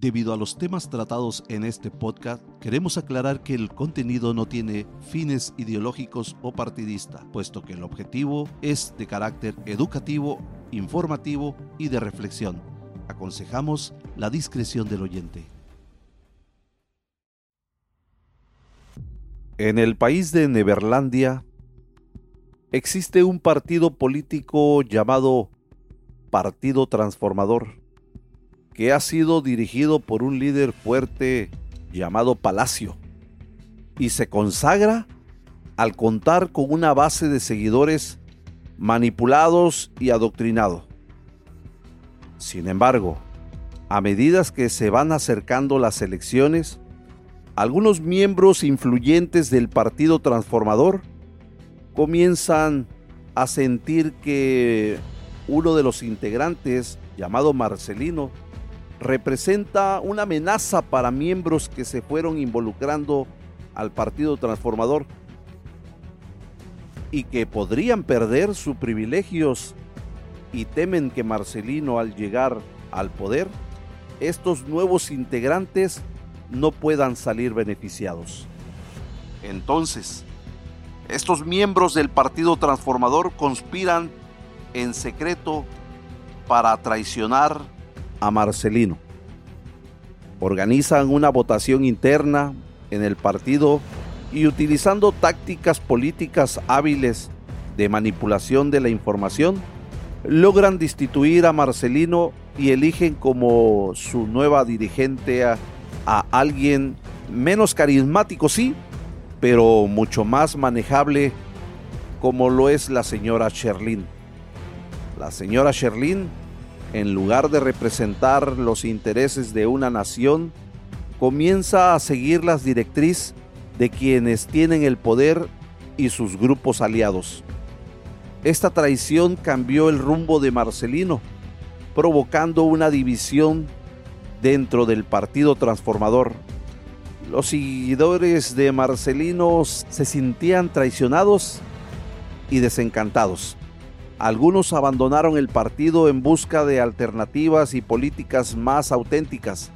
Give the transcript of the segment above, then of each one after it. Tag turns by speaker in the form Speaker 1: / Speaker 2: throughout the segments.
Speaker 1: Debido a los temas tratados en este podcast, queremos aclarar que el contenido no tiene fines ideológicos o partidista, puesto que el objetivo es de carácter educativo, informativo y de reflexión. Aconsejamos la discreción del oyente. En el país de Neverlandia existe un partido político llamado Partido Transformador que ha sido dirigido por un líder fuerte llamado Palacio y se consagra al contar con una base de seguidores manipulados y adoctrinados. Sin embargo, a medida que se van acercando las elecciones, algunos miembros influyentes del Partido Transformador comienzan a sentir que uno de los integrantes, llamado Marcelino, representa una amenaza para miembros que se fueron involucrando al Partido Transformador y que podrían perder sus privilegios y temen que Marcelino al llegar al poder, estos nuevos integrantes no puedan salir beneficiados. Entonces, estos miembros del Partido Transformador conspiran en secreto para traicionar a Marcelino. Organizan una votación interna en el partido y utilizando tácticas políticas hábiles de manipulación de la información, logran destituir a Marcelino y eligen como su nueva dirigente a, a alguien menos carismático, sí, pero mucho más manejable como lo es la señora Sherlyn. La señora Sherlyn en lugar de representar los intereses de una nación, comienza a seguir las directrices de quienes tienen el poder y sus grupos aliados. Esta traición cambió el rumbo de Marcelino, provocando una división dentro del Partido Transformador. Los seguidores de Marcelino se sentían traicionados y desencantados. Algunos abandonaron el partido en busca de alternativas y políticas más auténticas.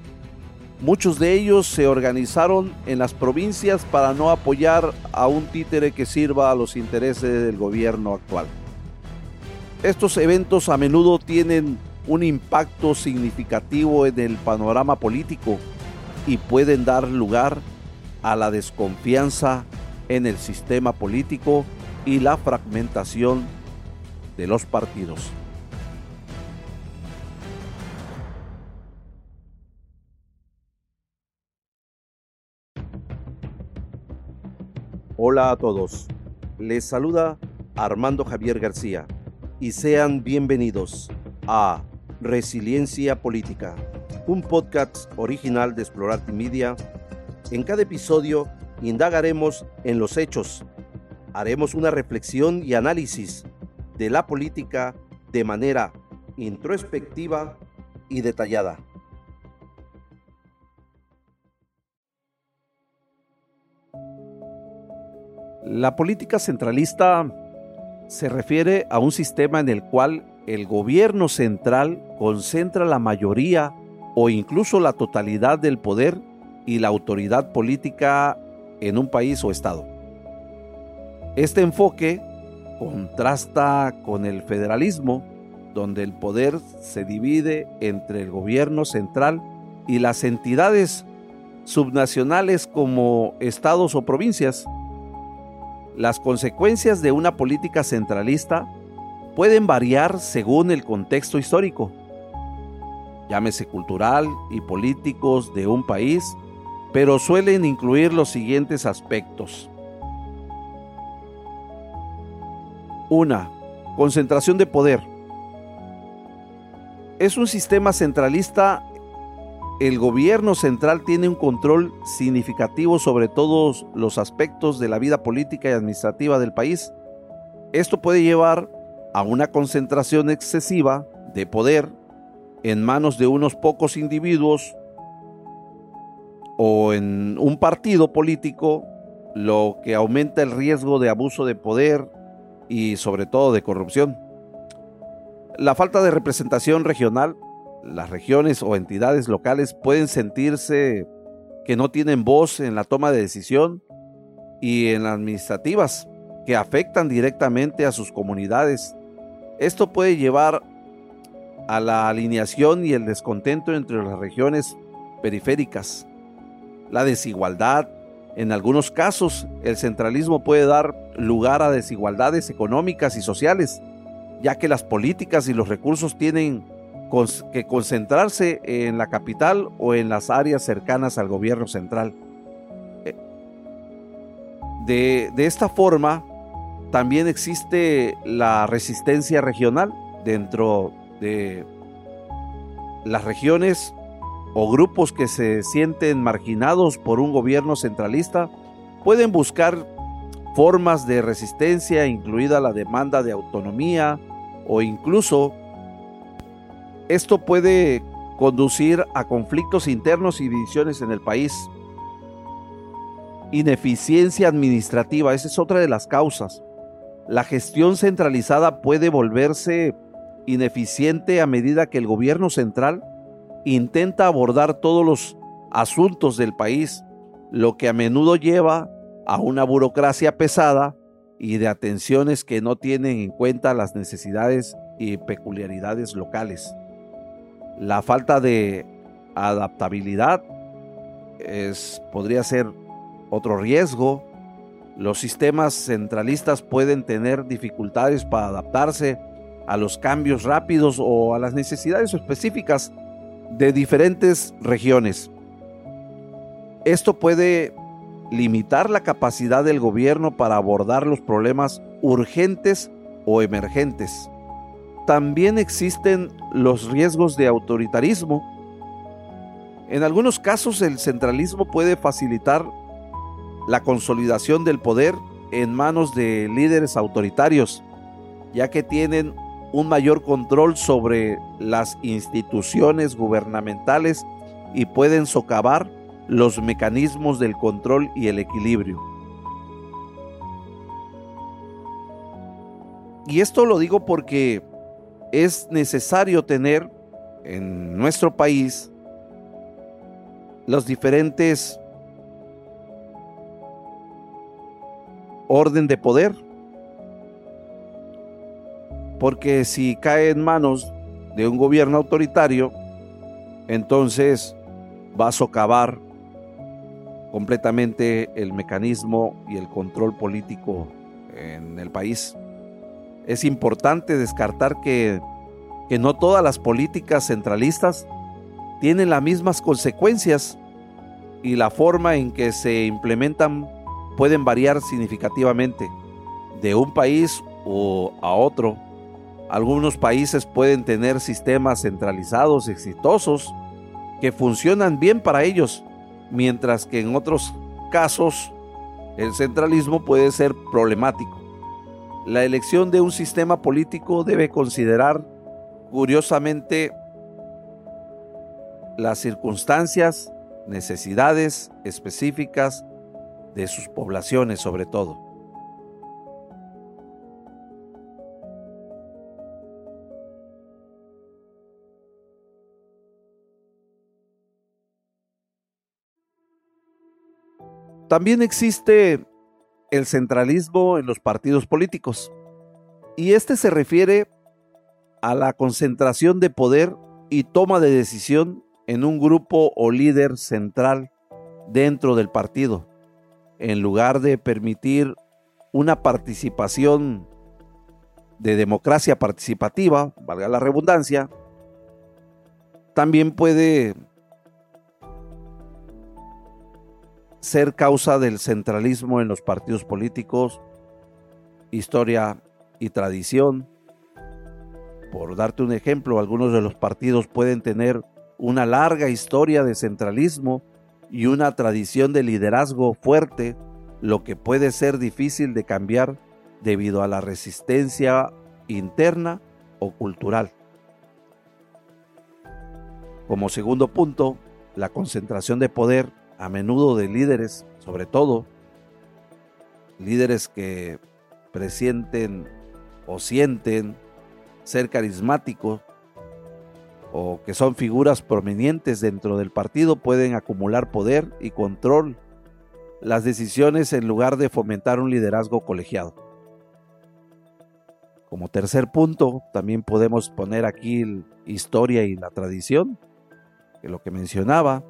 Speaker 1: Muchos de ellos se organizaron en las provincias para no apoyar a un títere que sirva a los intereses del gobierno actual. Estos eventos a menudo tienen un impacto significativo en el panorama político y pueden dar lugar a la desconfianza en el sistema político y la fragmentación de los partidos. Hola a todos, les saluda Armando Javier García y sean bienvenidos a Resiliencia Política, un podcast original de Explorarte Media. En cada episodio indagaremos en los hechos, haremos una reflexión y análisis de la política de manera introspectiva y detallada. La política centralista se refiere a un sistema en el cual el gobierno central concentra la mayoría o incluso la totalidad del poder y la autoridad política en un país o estado. Este enfoque contrasta con el federalismo, donde el poder se divide entre el gobierno central y las entidades subnacionales como estados o provincias. Las consecuencias de una política centralista pueden variar según el contexto histórico, llámese cultural y políticos de un país, pero suelen incluir los siguientes aspectos. Una, concentración de poder. Es un sistema centralista. El gobierno central tiene un control significativo sobre todos los aspectos de la vida política y administrativa del país. Esto puede llevar a una concentración excesiva de poder en manos de unos pocos individuos o en un partido político, lo que aumenta el riesgo de abuso de poder y sobre todo de corrupción. La falta de representación regional, las regiones o entidades locales pueden sentirse que no tienen voz en la toma de decisión y en las administrativas que afectan directamente a sus comunidades. Esto puede llevar a la alineación y el descontento entre las regiones periféricas. La desigualdad, en algunos casos, el centralismo puede dar lugar a desigualdades económicas y sociales, ya que las políticas y los recursos tienen que concentrarse en la capital o en las áreas cercanas al gobierno central. Eh, de, de esta forma, también existe la resistencia regional dentro de las regiones o grupos que se sienten marginados por un gobierno centralista pueden buscar formas de resistencia, incluida la demanda de autonomía o incluso esto puede conducir a conflictos internos y divisiones en el país. Ineficiencia administrativa, esa es otra de las causas. La gestión centralizada puede volverse ineficiente a medida que el gobierno central intenta abordar todos los asuntos del país, lo que a menudo lleva a una burocracia pesada y de atenciones que no tienen en cuenta las necesidades y peculiaridades locales. La falta de adaptabilidad es, podría ser otro riesgo. Los sistemas centralistas pueden tener dificultades para adaptarse a los cambios rápidos o a las necesidades específicas de diferentes regiones. Esto puede limitar la capacidad del gobierno para abordar los problemas urgentes o emergentes. También existen los riesgos de autoritarismo. En algunos casos el centralismo puede facilitar la consolidación del poder en manos de líderes autoritarios, ya que tienen un mayor control sobre las instituciones gubernamentales y pueden socavar los mecanismos del control y el equilibrio. Y esto lo digo porque es necesario tener en nuestro país los diferentes orden de poder porque si cae en manos de un gobierno autoritario, entonces va a socavar completamente el mecanismo y el control político en el país. Es importante descartar que, que no todas las políticas centralistas tienen las mismas consecuencias y la forma en que se implementan pueden variar significativamente de un país o a otro algunos países pueden tener sistemas centralizados exitosos que funcionan bien para ellos, mientras que en otros casos el centralismo puede ser problemático. La elección de un sistema político debe considerar curiosamente las circunstancias, necesidades específicas de sus poblaciones sobre todo. También existe el centralismo en los partidos políticos. Y este se refiere a la concentración de poder y toma de decisión en un grupo o líder central dentro del partido, en lugar de permitir una participación de democracia participativa, valga la redundancia, también puede ser causa del centralismo en los partidos políticos, historia y tradición. Por darte un ejemplo, algunos de los partidos pueden tener una larga historia de centralismo y una tradición de liderazgo fuerte, lo que puede ser difícil de cambiar debido a la resistencia interna o cultural. Como segundo punto, la concentración de poder a menudo de líderes, sobre todo líderes que presienten o sienten ser carismáticos o que son figuras prominentes dentro del partido pueden acumular poder y control las decisiones en lugar de fomentar un liderazgo colegiado. Como tercer punto, también podemos poner aquí historia y la tradición, que lo que mencionaba,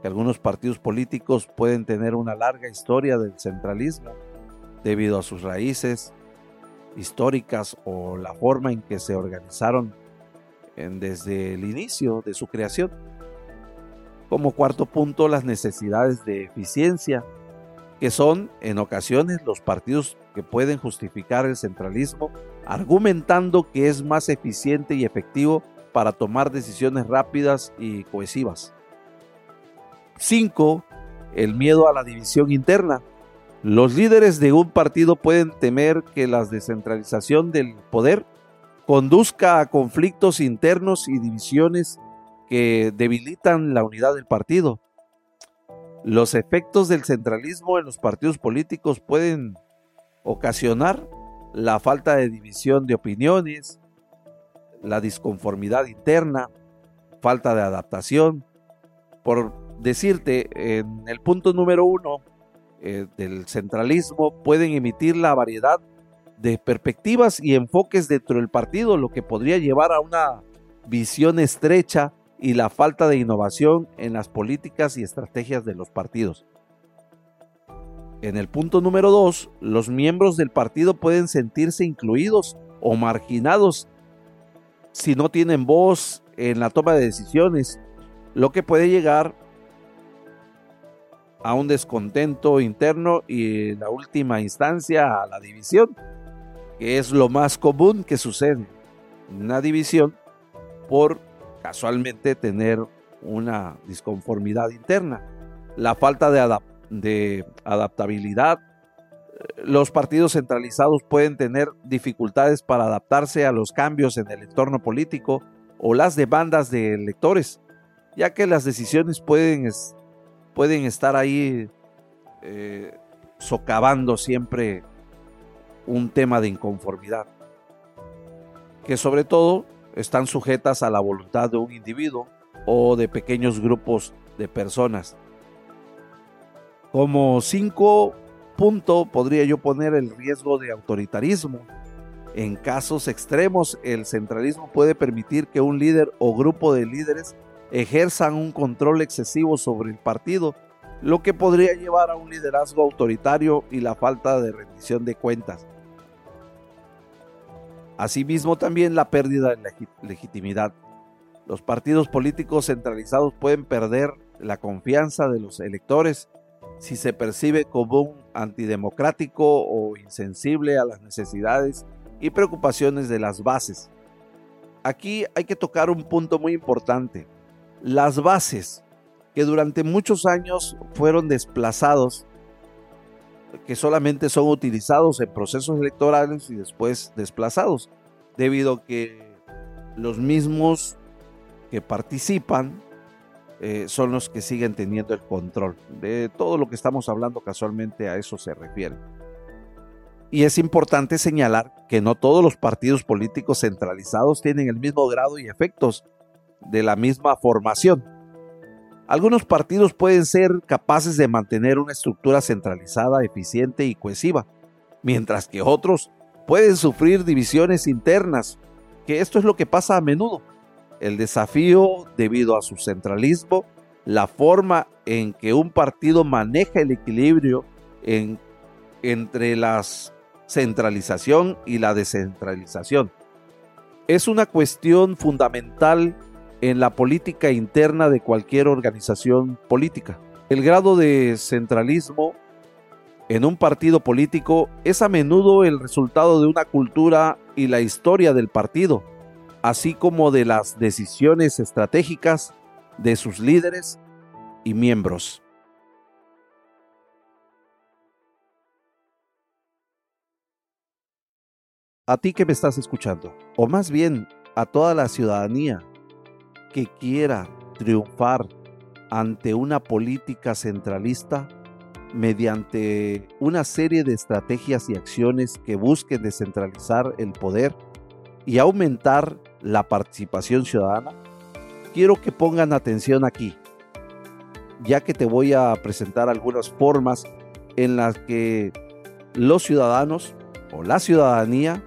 Speaker 1: que algunos partidos políticos pueden tener una larga historia del centralismo debido a sus raíces históricas o la forma en que se organizaron desde el inicio de su creación. Como cuarto punto, las necesidades de eficiencia, que son en ocasiones los partidos que pueden justificar el centralismo argumentando que es más eficiente y efectivo para tomar decisiones rápidas y cohesivas. 5. El miedo a la división interna. Los líderes de un partido pueden temer que la descentralización del poder conduzca a conflictos internos y divisiones que debilitan la unidad del partido. Los efectos del centralismo en los partidos políticos pueden ocasionar la falta de división de opiniones, la disconformidad interna, falta de adaptación, por decirte, en el punto número uno eh, del centralismo pueden emitir la variedad de perspectivas y enfoques dentro del partido, lo que podría llevar a una visión estrecha y la falta de innovación en las políticas y estrategias de los partidos. En el punto número dos, los miembros del partido pueden sentirse incluidos o marginados si no tienen voz en la toma de decisiones, lo que puede llegar a un descontento interno y en la última instancia a la división, que es lo más común que sucede. Una división por casualmente tener una disconformidad interna. La falta de, de adaptabilidad. Los partidos centralizados pueden tener dificultades para adaptarse a los cambios en el entorno político o las demandas de electores, ya que las decisiones pueden pueden estar ahí eh, socavando siempre un tema de inconformidad, que sobre todo están sujetas a la voluntad de un individuo o de pequeños grupos de personas. Como cinco punto podría yo poner el riesgo de autoritarismo. En casos extremos, el centralismo puede permitir que un líder o grupo de líderes ejerzan un control excesivo sobre el partido, lo que podría llevar a un liderazgo autoritario y la falta de rendición de cuentas. Asimismo, también la pérdida de legitimidad. Los partidos políticos centralizados pueden perder la confianza de los electores si se percibe como un antidemocrático o insensible a las necesidades y preocupaciones de las bases. Aquí hay que tocar un punto muy importante las bases que durante muchos años fueron desplazados, que solamente son utilizados en procesos electorales y después desplazados, debido a que los mismos que participan eh, son los que siguen teniendo el control. De todo lo que estamos hablando casualmente a eso se refiere. Y es importante señalar que no todos los partidos políticos centralizados tienen el mismo grado y efectos de la misma formación. Algunos partidos pueden ser capaces de mantener una estructura centralizada, eficiente y cohesiva, mientras que otros pueden sufrir divisiones internas, que esto es lo que pasa a menudo. El desafío debido a su centralismo, la forma en que un partido maneja el equilibrio entre la centralización y la descentralización. Es una cuestión fundamental en la política interna de cualquier organización política. El grado de centralismo en un partido político es a menudo el resultado de una cultura y la historia del partido, así como de las decisiones estratégicas de sus líderes y miembros. A ti que me estás escuchando, o más bien a toda la ciudadanía que quiera triunfar ante una política centralista mediante una serie de estrategias y acciones que busquen descentralizar el poder y aumentar la participación ciudadana, quiero que pongan atención aquí, ya que te voy a presentar algunas formas en las que los ciudadanos o la ciudadanía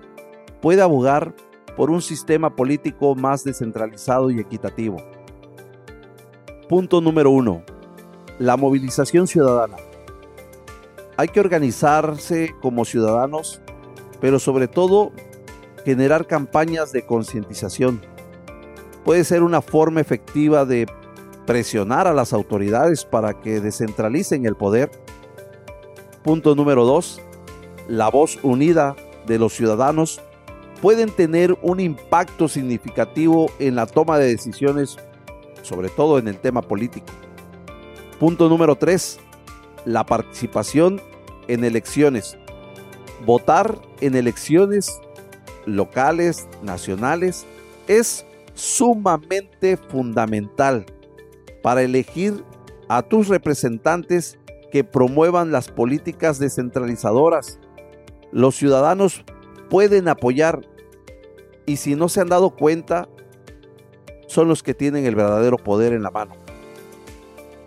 Speaker 1: puede abogar por un sistema político más descentralizado y equitativo. Punto número uno. La movilización ciudadana. Hay que organizarse como ciudadanos, pero sobre todo generar campañas de concientización. Puede ser una forma efectiva de presionar a las autoridades para que descentralicen el poder. Punto número dos. La voz unida de los ciudadanos pueden tener un impacto significativo en la toma de decisiones, sobre todo en el tema político. Punto número 3. La participación en elecciones. Votar en elecciones locales, nacionales, es sumamente fundamental para elegir a tus representantes que promuevan las políticas descentralizadoras. Los ciudadanos pueden apoyar y si no se han dado cuenta, son los que tienen el verdadero poder en la mano.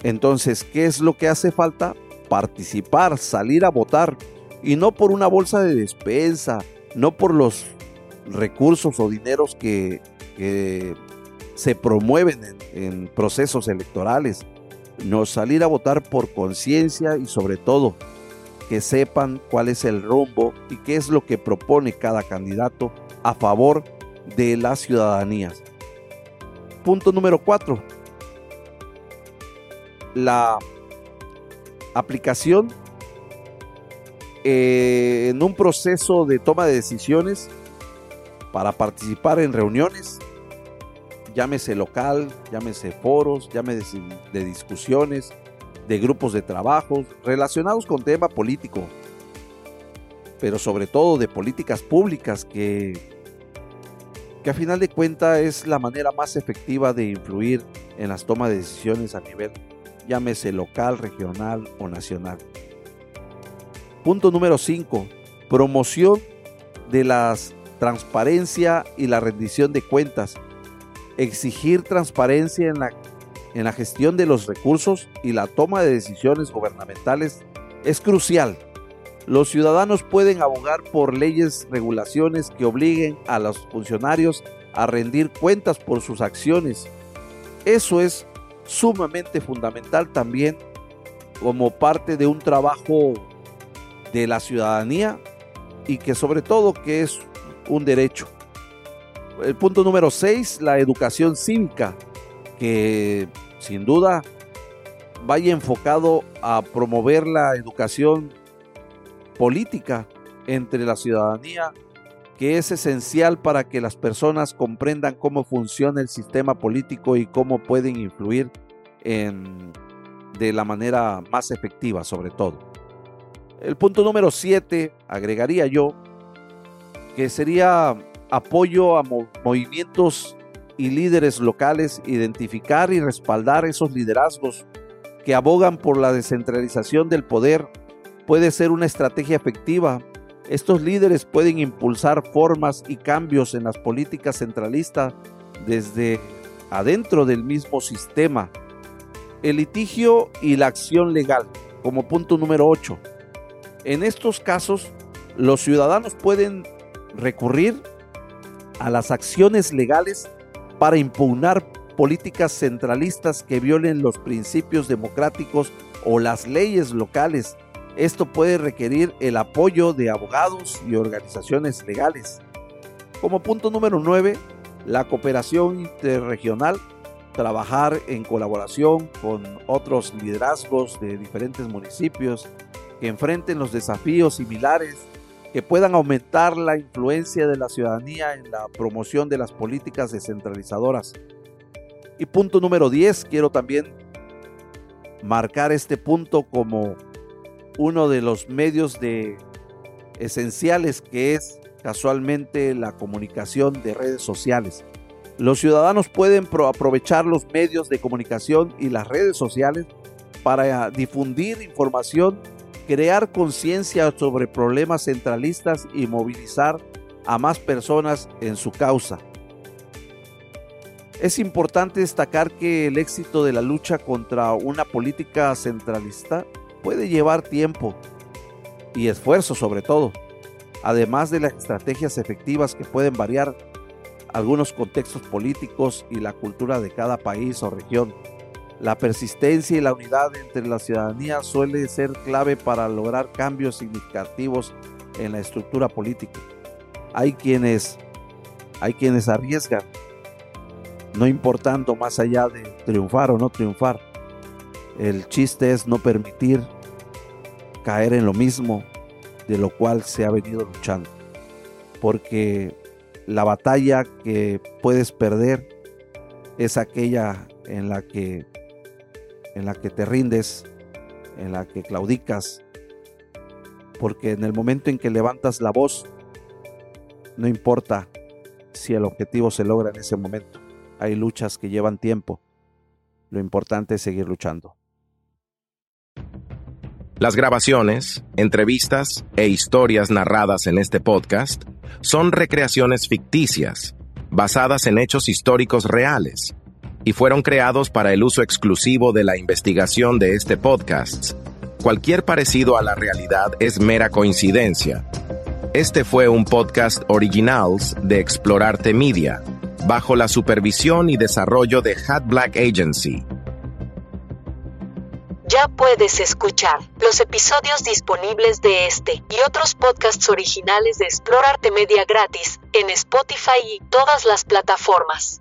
Speaker 1: Entonces, ¿qué es lo que hace falta? Participar, salir a votar. Y no por una bolsa de despensa, no por los recursos o dineros que, se promueven en, en procesos electorales. No salir a votar por conciencia y sobre todo que sepan cuál es el rumbo y qué es lo que propone cada candidato a favor de las ciudadanías. Punto número 4. La aplicación eh, en un proceso de toma de decisiones para participar en reuniones, llámese local, llámese foros, llámese de discusiones, de grupos de trabajo relacionados con tema político, pero sobre todo de políticas públicas que que a final de cuentas es la manera más efectiva de influir en las tomas de decisiones a nivel, llámese local, regional o nacional. Punto número 5. Promoción de la transparencia y la rendición de cuentas. Exigir transparencia en la, en la gestión de los recursos y la toma de decisiones gubernamentales es crucial los ciudadanos pueden abogar por leyes, regulaciones que obliguen a los funcionarios a rendir cuentas por sus acciones. Eso es sumamente fundamental también como parte de un trabajo de la ciudadanía y que sobre todo que es un derecho. El punto número 6, la educación cívica, que sin duda vaya enfocado a promover la educación política entre la ciudadanía que es esencial para que las personas comprendan cómo funciona el sistema político y cómo pueden influir en, de la manera más efectiva sobre todo. El punto número 7, agregaría yo, que sería apoyo a movimientos y líderes locales, identificar y respaldar esos liderazgos que abogan por la descentralización del poder puede ser una estrategia efectiva. Estos líderes pueden impulsar formas y cambios en las políticas centralistas desde adentro del mismo sistema. El litigio y la acción legal, como punto número 8. En estos casos, los ciudadanos pueden recurrir a las acciones legales para impugnar políticas centralistas que violen los principios democráticos o las leyes locales esto puede requerir el apoyo de abogados y organizaciones legales. Como punto número 9, la cooperación interregional, trabajar en colaboración con otros liderazgos de diferentes municipios que enfrenten los desafíos similares, que puedan aumentar la influencia de la ciudadanía en la promoción de las políticas descentralizadoras. Y punto número 10, quiero también marcar este punto como uno de los medios de esenciales que es casualmente la comunicación de redes sociales. Los ciudadanos pueden aprovechar los medios de comunicación y las redes sociales para difundir información, crear conciencia sobre problemas centralistas y movilizar a más personas en su causa. Es importante destacar que el éxito de la lucha contra una política centralista puede llevar tiempo y esfuerzo sobre todo, además de las estrategias efectivas que pueden variar algunos contextos políticos y la cultura de cada país o región. La persistencia y la unidad entre la ciudadanía suele ser clave para lograr cambios significativos en la estructura política. Hay quienes, hay quienes arriesgan, no importando más allá de triunfar o no triunfar. El chiste es no permitir caer en lo mismo de lo cual se ha venido luchando. Porque la batalla que puedes perder es aquella en la que en la que te rindes, en la que claudicas, porque en el momento en que levantas la voz, no importa si el objetivo se logra en ese momento. Hay luchas que llevan tiempo. Lo importante es seguir luchando.
Speaker 2: Las grabaciones, entrevistas e historias narradas en este podcast son recreaciones ficticias, basadas en hechos históricos reales, y fueron creados para el uso exclusivo de la investigación de este podcast. Cualquier parecido a la realidad es mera coincidencia. Este fue un podcast originals de Explorarte Media, bajo la supervisión y desarrollo de Hat Black Agency
Speaker 3: ya puedes escuchar los episodios disponibles de este y otros podcasts originales de Explorarte Media gratis en Spotify y todas las plataformas.